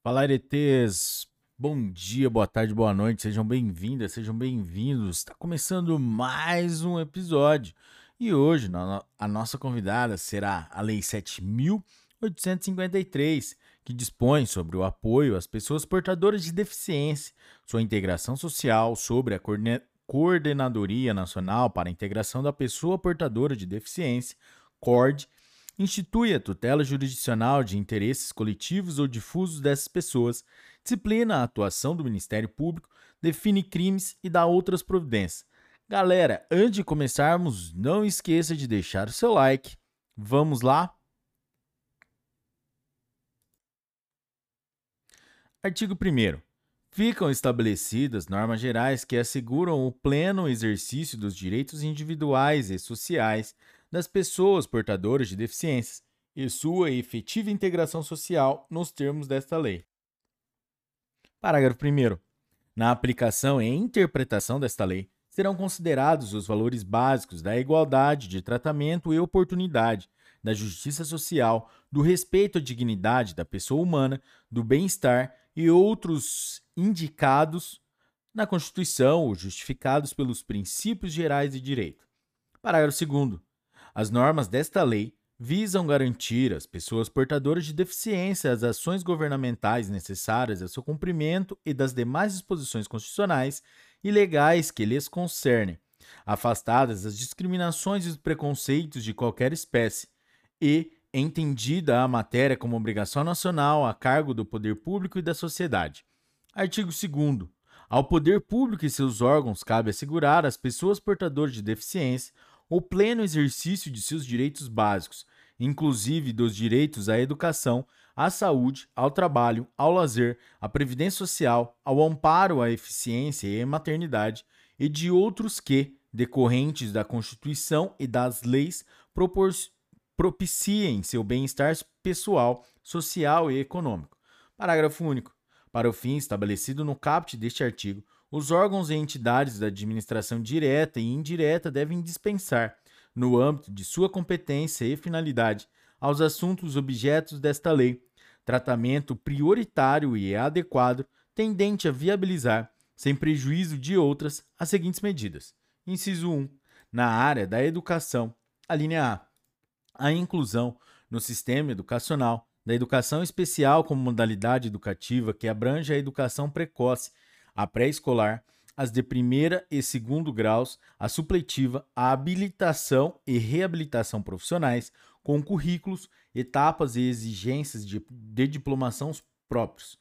Fala, Aretes! Bom dia, boa tarde, boa noite, sejam bem-vindas, sejam bem-vindos. Está começando mais um episódio e hoje a nossa convidada será a Lei 7.853, que dispõe sobre o apoio às pessoas portadoras de deficiência, sua integração social, sobre a Coordenadoria Nacional para a Integração da Pessoa Portadora de Deficiência, CORD, institui a tutela jurisdicional de interesses coletivos ou difusos dessas pessoas, disciplina a atuação do Ministério Público, define crimes e dá outras providências. Galera, antes de começarmos, não esqueça de deixar o seu like. Vamos lá? Artigo 1. Ficam estabelecidas normas gerais que asseguram o pleno exercício dos direitos individuais e sociais das pessoas portadoras de deficiências e sua efetiva integração social nos termos desta lei. Parágrafo 1. Na aplicação e interpretação desta lei, serão considerados os valores básicos da igualdade de tratamento e oportunidade, da justiça social, do respeito à dignidade da pessoa humana, do bem-estar e outros indicados na Constituição ou justificados pelos princípios gerais de direito. Parágrafo 2. As normas desta lei visam garantir às pessoas portadoras de deficiência as ações governamentais necessárias ao seu cumprimento e das demais disposições constitucionais e legais que lhes concernem, afastadas as discriminações e os preconceitos de qualquer espécie, e entendida a matéria como obrigação nacional a cargo do poder público e da sociedade. Artigo 2. Ao poder público e seus órgãos cabe assegurar às pessoas portadoras de deficiência o pleno exercício de seus direitos básicos, inclusive dos direitos à educação, à saúde, ao trabalho, ao lazer, à previdência social, ao amparo à eficiência e à maternidade, e de outros que, decorrentes da Constituição e das leis, propiciem seu bem-estar pessoal, social e econômico. Parágrafo único. Para o fim estabelecido no caput deste artigo, os órgãos e entidades da administração direta e indireta devem dispensar, no âmbito de sua competência e finalidade, aos assuntos objetos desta lei, tratamento prioritário e adequado tendente a viabilizar, sem prejuízo de outras, as seguintes medidas. Inciso 1. Na área da educação, a linha A. A inclusão no sistema educacional da educação especial como modalidade educativa que abrange a educação precoce a pré-escolar, as de primeira e segundo graus, a supletiva, a habilitação e reabilitação profissionais, com currículos, etapas e exigências de, de diplomação próprios.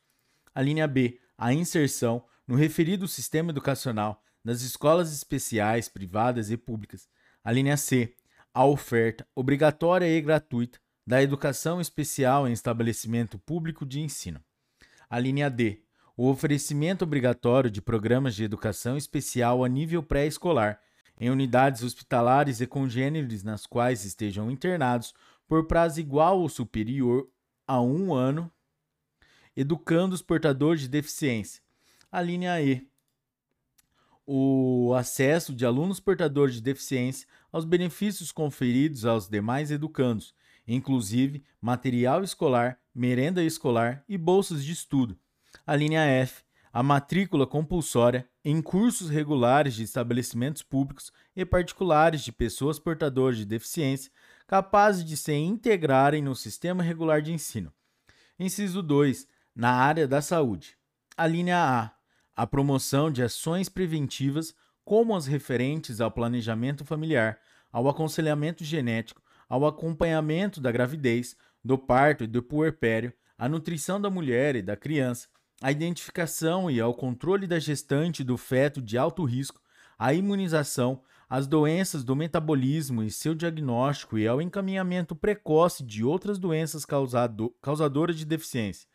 A linha B, a inserção no referido sistema educacional nas escolas especiais, privadas e públicas. A linha C, a oferta obrigatória e gratuita da educação especial em estabelecimento público de ensino. A linha D, o oferecimento obrigatório de programas de educação especial a nível pré-escolar em unidades hospitalares e congêneres nas quais estejam internados por prazo igual ou superior a um ano, educando os portadores de deficiência. A linha E. O acesso de alunos portadores de deficiência aos benefícios conferidos aos demais educandos, inclusive material escolar, merenda escolar e bolsas de estudo a linha F, a matrícula compulsória em cursos regulares de estabelecimentos públicos e particulares de pessoas portadoras de deficiência capazes de se integrarem no sistema regular de ensino. Inciso 2. Na área da saúde. A linha A. A promoção de ações preventivas, como as referentes ao planejamento familiar, ao aconselhamento genético, ao acompanhamento da gravidez, do parto e do puerpério, à nutrição da mulher e da criança, a identificação e ao controle da gestante do feto de alto risco, a imunização, as doenças do metabolismo e seu diagnóstico e ao encaminhamento precoce de outras doenças causado, causadoras de deficiência.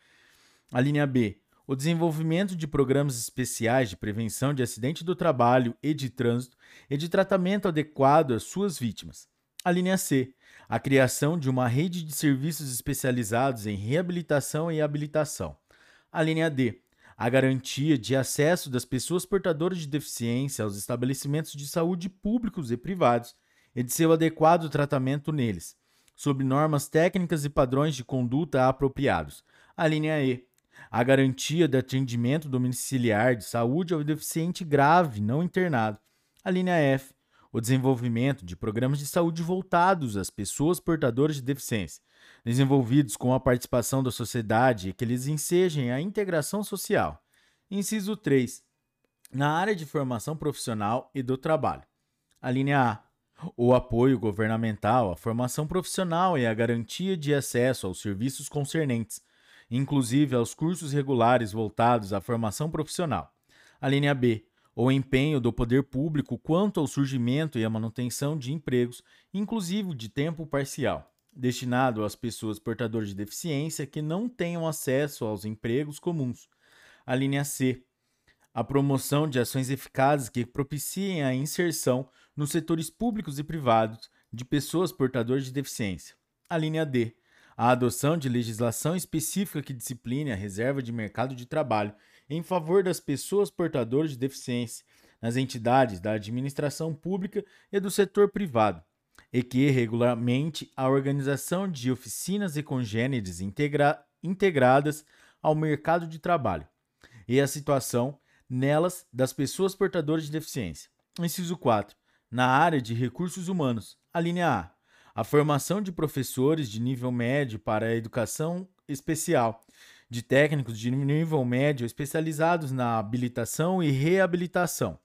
A linha B. O desenvolvimento de programas especiais de prevenção de acidente do trabalho e de trânsito e de tratamento adequado às suas vítimas. A linha C. A criação de uma rede de serviços especializados em reabilitação e habilitação. A linha D. A garantia de acesso das pessoas portadoras de deficiência aos estabelecimentos de saúde públicos e privados e de seu adequado tratamento neles, sob normas técnicas e padrões de conduta apropriados. A linha E. a garantia de atendimento domiciliar de saúde ao deficiente grave não internado. A linha F, o desenvolvimento de programas de saúde voltados às pessoas portadoras de deficiência, desenvolvidos com a participação da sociedade que eles ensejem a integração social. Inciso 3. Na área de formação profissional e do trabalho. A linha A. O apoio governamental à formação profissional e a garantia de acesso aos serviços concernentes, inclusive aos cursos regulares voltados à formação profissional. A linha B o empenho do poder público quanto ao surgimento e à manutenção de empregos, inclusive de tempo parcial, destinado às pessoas portadoras de deficiência que não tenham acesso aos empregos comuns. A linha C. A promoção de ações eficazes que propiciem a inserção nos setores públicos e privados de pessoas portadoras de deficiência. A linha D. A adoção de legislação específica que discipline a reserva de mercado de trabalho em favor das pessoas portadoras de deficiência nas entidades da administração pública e do setor privado, e que regularmente a organização de oficinas e congêneres integra integradas ao mercado de trabalho e a situação nelas das pessoas portadoras de deficiência. Inciso 4. Na área de recursos humanos, a linha A. A formação de professores de nível médio para a educação especial de técnicos de nível médio especializados na habilitação e reabilitação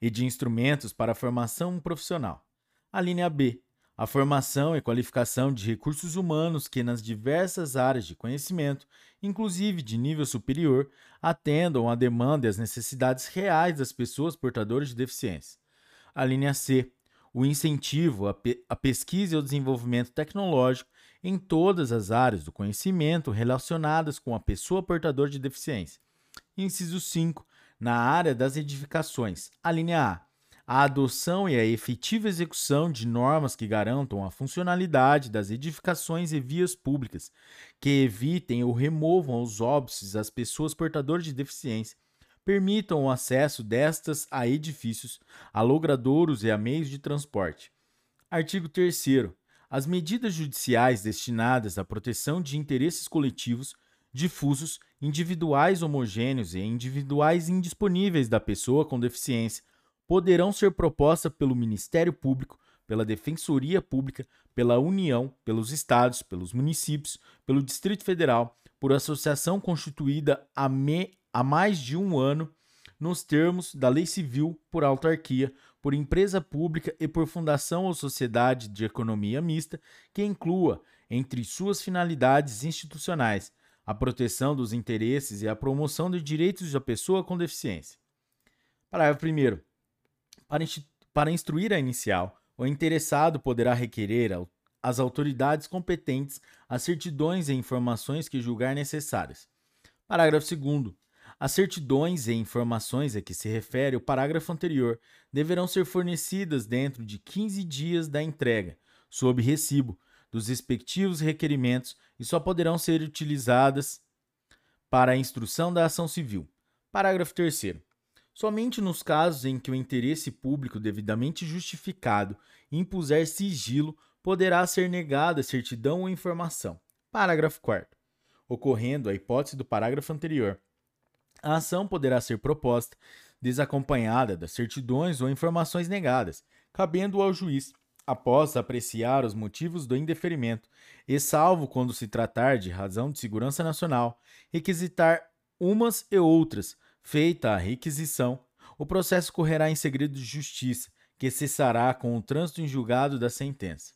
e de instrumentos para a formação profissional. A linha B, a formação e qualificação de recursos humanos que nas diversas áreas de conhecimento, inclusive de nível superior, atendam à demanda e às necessidades reais das pessoas portadoras de deficiência. A linha C, o incentivo à, pe à pesquisa e ao desenvolvimento tecnológico em todas as áreas do conhecimento relacionadas com a pessoa portadora de deficiência. Inciso 5. Na área das edificações, a linha A. A adoção e a efetiva execução de normas que garantam a funcionalidade das edificações e vias públicas, que evitem ou removam os óbices às pessoas portadoras de deficiência, permitam o acesso destas a edifícios, a logradouros e a meios de transporte. Artigo 3 as medidas judiciais destinadas à proteção de interesses coletivos, difusos, individuais homogêneos e individuais indisponíveis da pessoa com deficiência poderão ser propostas pelo Ministério Público, pela Defensoria Pública, pela União, pelos estados, pelos municípios, pelo Distrito Federal, por associação constituída há, me, há mais de um ano, nos termos da Lei Civil, por autarquia, por empresa pública e por fundação ou sociedade de economia mista que inclua, entre suas finalidades institucionais, a proteção dos interesses e a promoção dos direitos da pessoa com deficiência. Parágrafo 1. Para, para instruir a inicial, o interessado poderá requerer às autoridades competentes as certidões e informações que julgar necessárias. Parágrafo 2. As certidões e informações a que se refere o parágrafo anterior deverão ser fornecidas dentro de 15 dias da entrega, sob recibo, dos respectivos requerimentos e só poderão ser utilizadas para a instrução da ação civil. Parágrafo 3. Somente nos casos em que o interesse público devidamente justificado impuser sigilo, poderá ser negada certidão ou informação. Parágrafo 4. Ocorrendo a hipótese do parágrafo anterior, a ação poderá ser proposta desacompanhada das certidões ou informações negadas, cabendo ao juiz, após apreciar os motivos do indeferimento, e salvo quando se tratar de razão de segurança nacional, requisitar umas e outras, feita a requisição, o processo correrá em segredo de justiça, que cessará com o trânsito em julgado da sentença.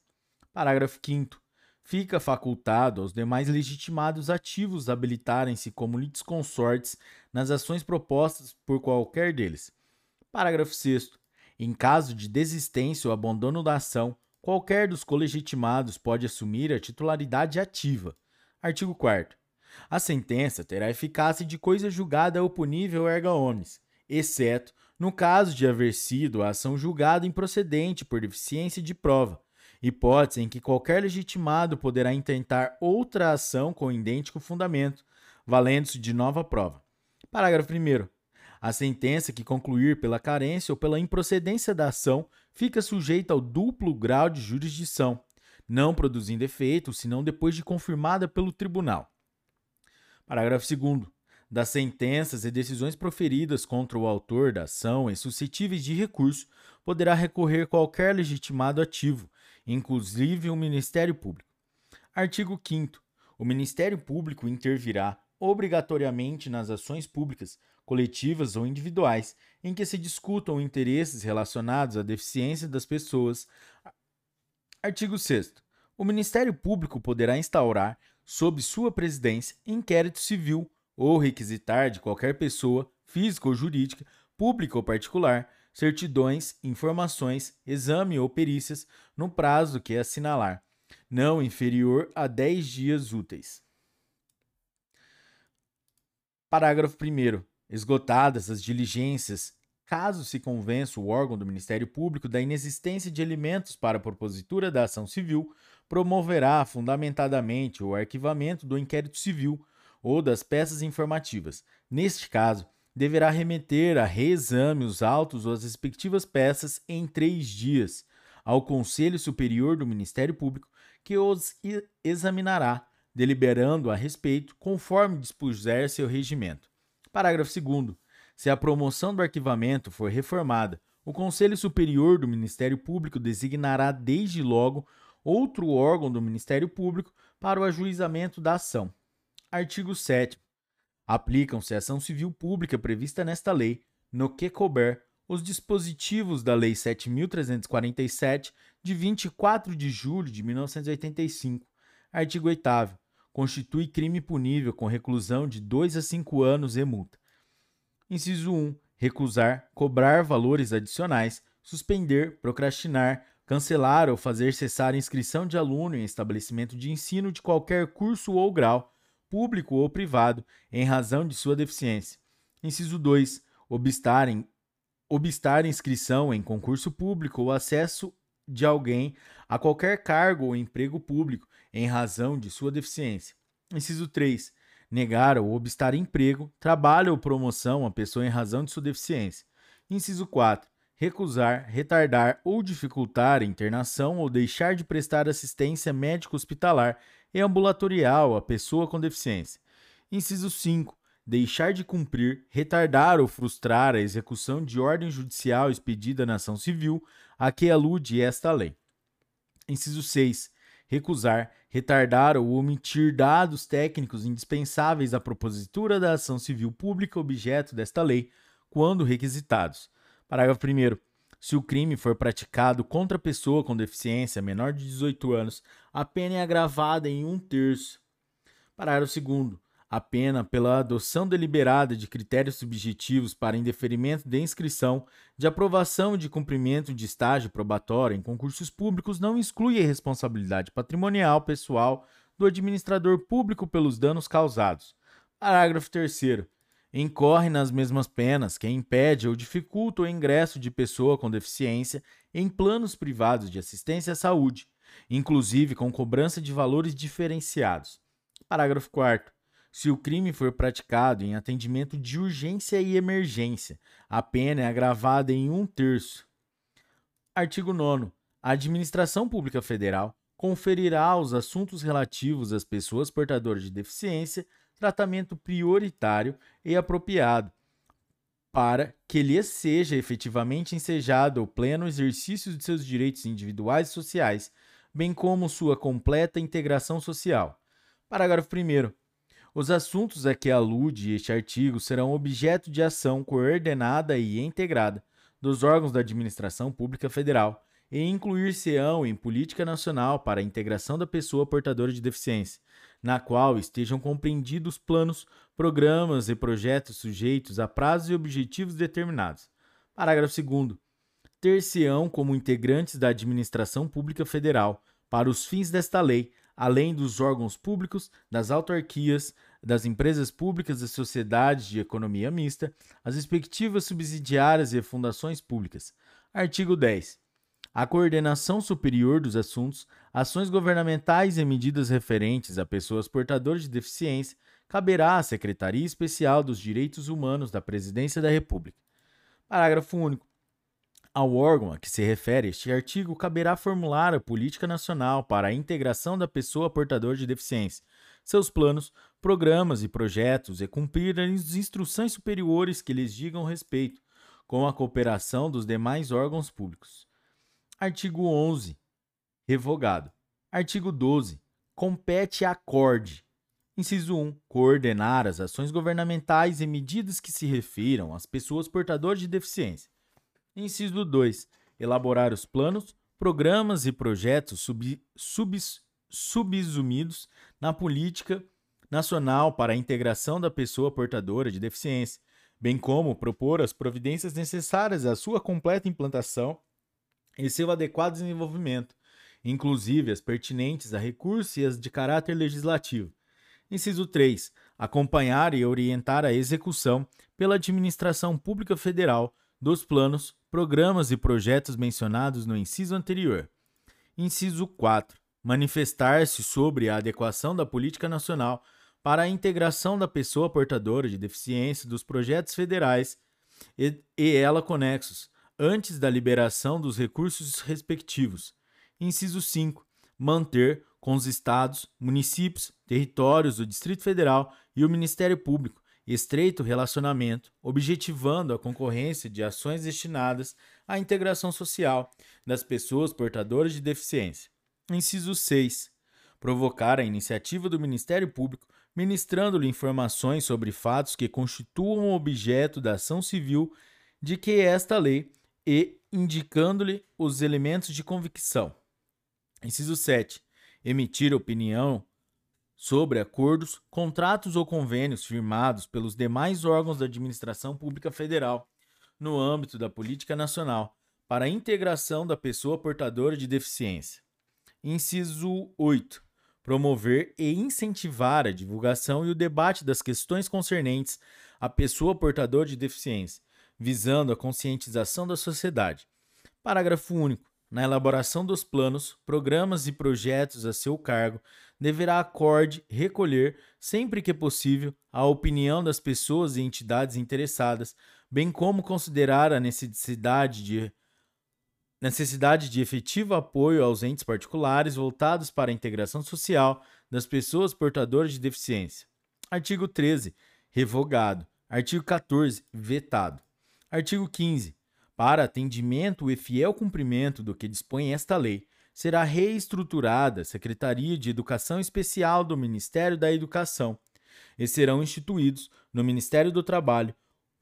Parágrafo 5 fica facultado aos demais legitimados ativos habilitarem-se como litisconsortes nas ações propostas por qualquer deles. Parágrafo 6. Em caso de desistência ou abandono da ação, qualquer dos colegitimados pode assumir a titularidade ativa. Artigo 4. A sentença terá eficácia de coisa julgada ou punível erga omnes, exceto no caso de haver sido a ação julgada improcedente por deficiência de prova, hipótese em que qualquer legitimado poderá intentar outra ação com idêntico fundamento, valendo-se de nova prova. Parágrafo 1. A sentença que concluir pela carência ou pela improcedência da ação fica sujeita ao duplo grau de jurisdição, não produzindo efeito senão depois de confirmada pelo tribunal. Parágrafo 2 das sentenças e decisões proferidas contra o autor da ação e suscetíveis de recurso, poderá recorrer qualquer legitimado ativo, inclusive o Ministério Público. Artigo 5 O Ministério Público intervirá obrigatoriamente nas ações públicas, coletivas ou individuais, em que se discutam interesses relacionados à deficiência das pessoas. Artigo 6 O Ministério Público poderá instaurar, sob sua presidência, inquérito civil ou requisitar de qualquer pessoa, física ou jurídica, pública ou particular, certidões, informações, exame ou perícias no prazo que assinalar, não inferior a 10 dias úteis. Parágrafo 1. Esgotadas as diligências, caso se convença o órgão do Ministério Público da inexistência de elementos para a propositura da ação civil, promoverá fundamentadamente o arquivamento do inquérito civil ou das peças informativas. Neste caso, deverá remeter a reexame os autos ou as respectivas peças em três dias ao Conselho Superior do Ministério Público, que os examinará, deliberando a respeito, conforme dispuser seu regimento. Parágrafo 2. Se a promoção do arquivamento for reformada, o Conselho Superior do Ministério Público designará desde logo outro órgão do Ministério Público para o ajuizamento da ação. Artigo 7. Aplicam-se à ação civil pública prevista nesta lei, no que couber, os dispositivos da Lei 7.347, de 24 de julho de 1985. Artigo 8. Constitui crime punível com reclusão de 2 a 5 anos e multa. Inciso 1. Recusar, cobrar valores adicionais, suspender, procrastinar, cancelar ou fazer cessar a inscrição de aluno em estabelecimento de ensino de qualquer curso ou grau público ou privado, em razão de sua deficiência. Inciso 2. Obstar, em, obstar inscrição em concurso público ou acesso de alguém a qualquer cargo ou emprego público em razão de sua deficiência. Inciso 3. Negar ou obstar emprego, trabalho ou promoção a pessoa em razão de sua deficiência. Inciso 4. Recusar, retardar ou dificultar a internação ou deixar de prestar assistência médico-hospitalar e ambulatorial à pessoa com deficiência. Inciso 5. Deixar de cumprir, retardar ou frustrar a execução de ordem judicial expedida na ação civil a que alude esta lei. Inciso 6. Recusar, retardar ou omitir dados técnicos indispensáveis à propositura da ação civil pública objeto desta lei, quando requisitados. Parágrafo 1. Se o crime for praticado contra pessoa com deficiência menor de 18 anos, a pena é agravada em um terço. Parágrafo 2. A pena pela adoção deliberada de critérios subjetivos para indeferimento de inscrição, de aprovação e de cumprimento de estágio probatório em concursos públicos não exclui a responsabilidade patrimonial pessoal do administrador público pelos danos causados. Parágrafo 3 incorre nas mesmas penas quem impede ou dificulta o ingresso de pessoa com deficiência em planos privados de assistência à saúde, inclusive com cobrança de valores diferenciados. Parágrafo 4. Se o crime for praticado em atendimento de urgência e emergência, a pena é agravada em um terço. Artigo 9. A Administração Pública Federal conferirá aos assuntos relativos às pessoas portadoras de deficiência tratamento prioritário e apropriado, para que lhes seja efetivamente ensejado o pleno exercício de seus direitos individuais e sociais, bem como sua completa integração social. Parágrafo 1. Os assuntos a que alude este artigo serão objeto de ação coordenada e integrada dos órgãos da administração pública federal e incluir-se-ão em política nacional para a integração da pessoa portadora de deficiência, na qual estejam compreendidos planos, programas e projetos sujeitos a prazos e objetivos determinados. Parágrafo 2. Ter-se-ão como integrantes da administração pública federal, para os fins desta lei, além dos órgãos públicos, das autarquias, das empresas públicas e sociedades de economia mista, as respectivas subsidiárias e fundações públicas. Artigo 10 a coordenação superior dos assuntos, ações governamentais e medidas referentes a pessoas portadoras de deficiência caberá à Secretaria Especial dos Direitos Humanos da Presidência da República. Parágrafo único. Ao órgão a que se refere este artigo caberá formular a política nacional para a integração da pessoa portadora de deficiência, seus planos, programas e projetos e cumprir as instruções superiores que lhes digam respeito, com a cooperação dos demais órgãos públicos. Artigo 11. Revogado. Artigo 12. Compete à CORD. Inciso 1. Coordenar as ações governamentais e medidas que se refiram às pessoas portadoras de deficiência. Inciso 2. Elaborar os planos, programas e projetos sub, sub, subsumidos na política nacional para a integração da pessoa portadora de deficiência, bem como propor as providências necessárias à sua completa implantação e seu adequado desenvolvimento, inclusive as pertinentes a recursos e as de caráter legislativo. Inciso 3. Acompanhar e orientar a execução pela administração pública federal dos planos, programas e projetos mencionados no inciso anterior. Inciso 4. Manifestar-se sobre a adequação da política nacional para a integração da pessoa portadora de deficiência dos projetos federais e, e ela conexos, antes da liberação dos recursos respectivos. Inciso 5. Manter com os estados, municípios, territórios do Distrito Federal e o Ministério Público estreito relacionamento, objetivando a concorrência de ações destinadas à integração social das pessoas portadoras de deficiência. Inciso 6. Provocar a iniciativa do Ministério Público, ministrando-lhe informações sobre fatos que constituam objeto da ação civil de que esta lei e indicando-lhe os elementos de convicção. Inciso 7. Emitir opinião sobre acordos, contratos ou convênios firmados pelos demais órgãos da administração pública federal no âmbito da política nacional para a integração da pessoa portadora de deficiência. Inciso 8. Promover e incentivar a divulgação e o debate das questões concernentes à pessoa portadora de deficiência, visando a conscientização da sociedade. Parágrafo único. Na elaboração dos planos, programas e projetos a seu cargo, deverá a recolher, sempre que possível, a opinião das pessoas e entidades interessadas, bem como considerar a necessidade de necessidade de efetivo apoio aos entes particulares voltados para a integração social das pessoas portadoras de deficiência. Artigo 13. Revogado. Artigo 14. Vetado. Artigo 15. Para atendimento e fiel cumprimento do que dispõe esta lei, será reestruturada a Secretaria de Educação Especial do Ministério da Educação e serão instituídos no Ministério do Trabalho,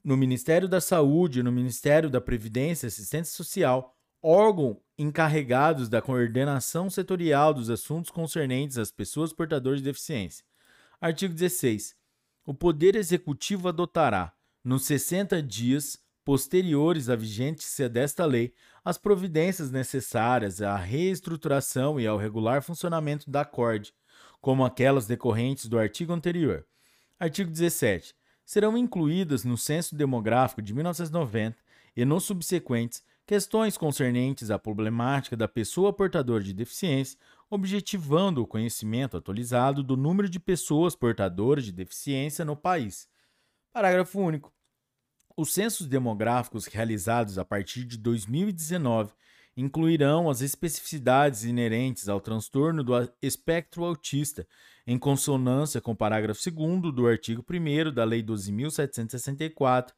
no Ministério da Saúde e no Ministério da Previdência e Assistência Social órgão encarregados da coordenação setorial dos assuntos concernentes às pessoas portadoras de deficiência. Artigo 16. O Poder Executivo adotará, nos 60 dias posteriores à vigência desta lei, as providências necessárias à reestruturação e ao regular funcionamento da CORD, como aquelas decorrentes do artigo anterior. Artigo 17. Serão incluídas no Censo Demográfico de 1990 e nos subsequentes questões concernentes à problemática da pessoa portadora de deficiência, objetivando o conhecimento atualizado do número de pessoas portadoras de deficiência no país. Parágrafo único. Os censos demográficos realizados a partir de 2019 incluirão as especificidades inerentes ao transtorno do espectro autista, em consonância com o parágrafo 2 do artigo 1 da Lei 12.764,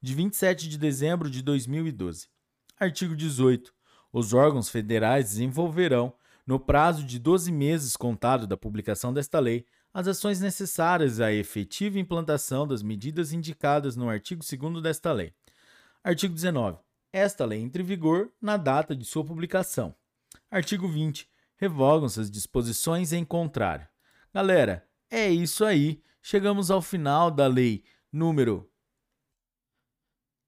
de 27 de dezembro de 2012. Artigo 18. Os órgãos federais desenvolverão, no prazo de 12 meses contado da publicação desta lei, as ações necessárias à efetiva implantação das medidas indicadas no artigo 2 desta lei. Artigo 19. Esta lei entra em vigor na data de sua publicação. Artigo 20. Revogam-se as disposições em contrário. Galera, é isso aí. Chegamos ao final da lei número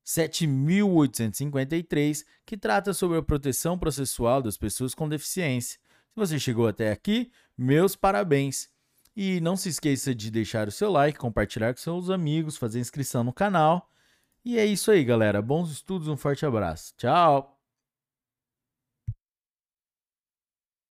7.853, que trata sobre a proteção processual das pessoas com deficiência. Se você chegou até aqui, meus parabéns! E não se esqueça de deixar o seu like, compartilhar com seus amigos, fazer inscrição no canal. E é isso aí, galera. Bons estudos, um forte abraço. Tchau!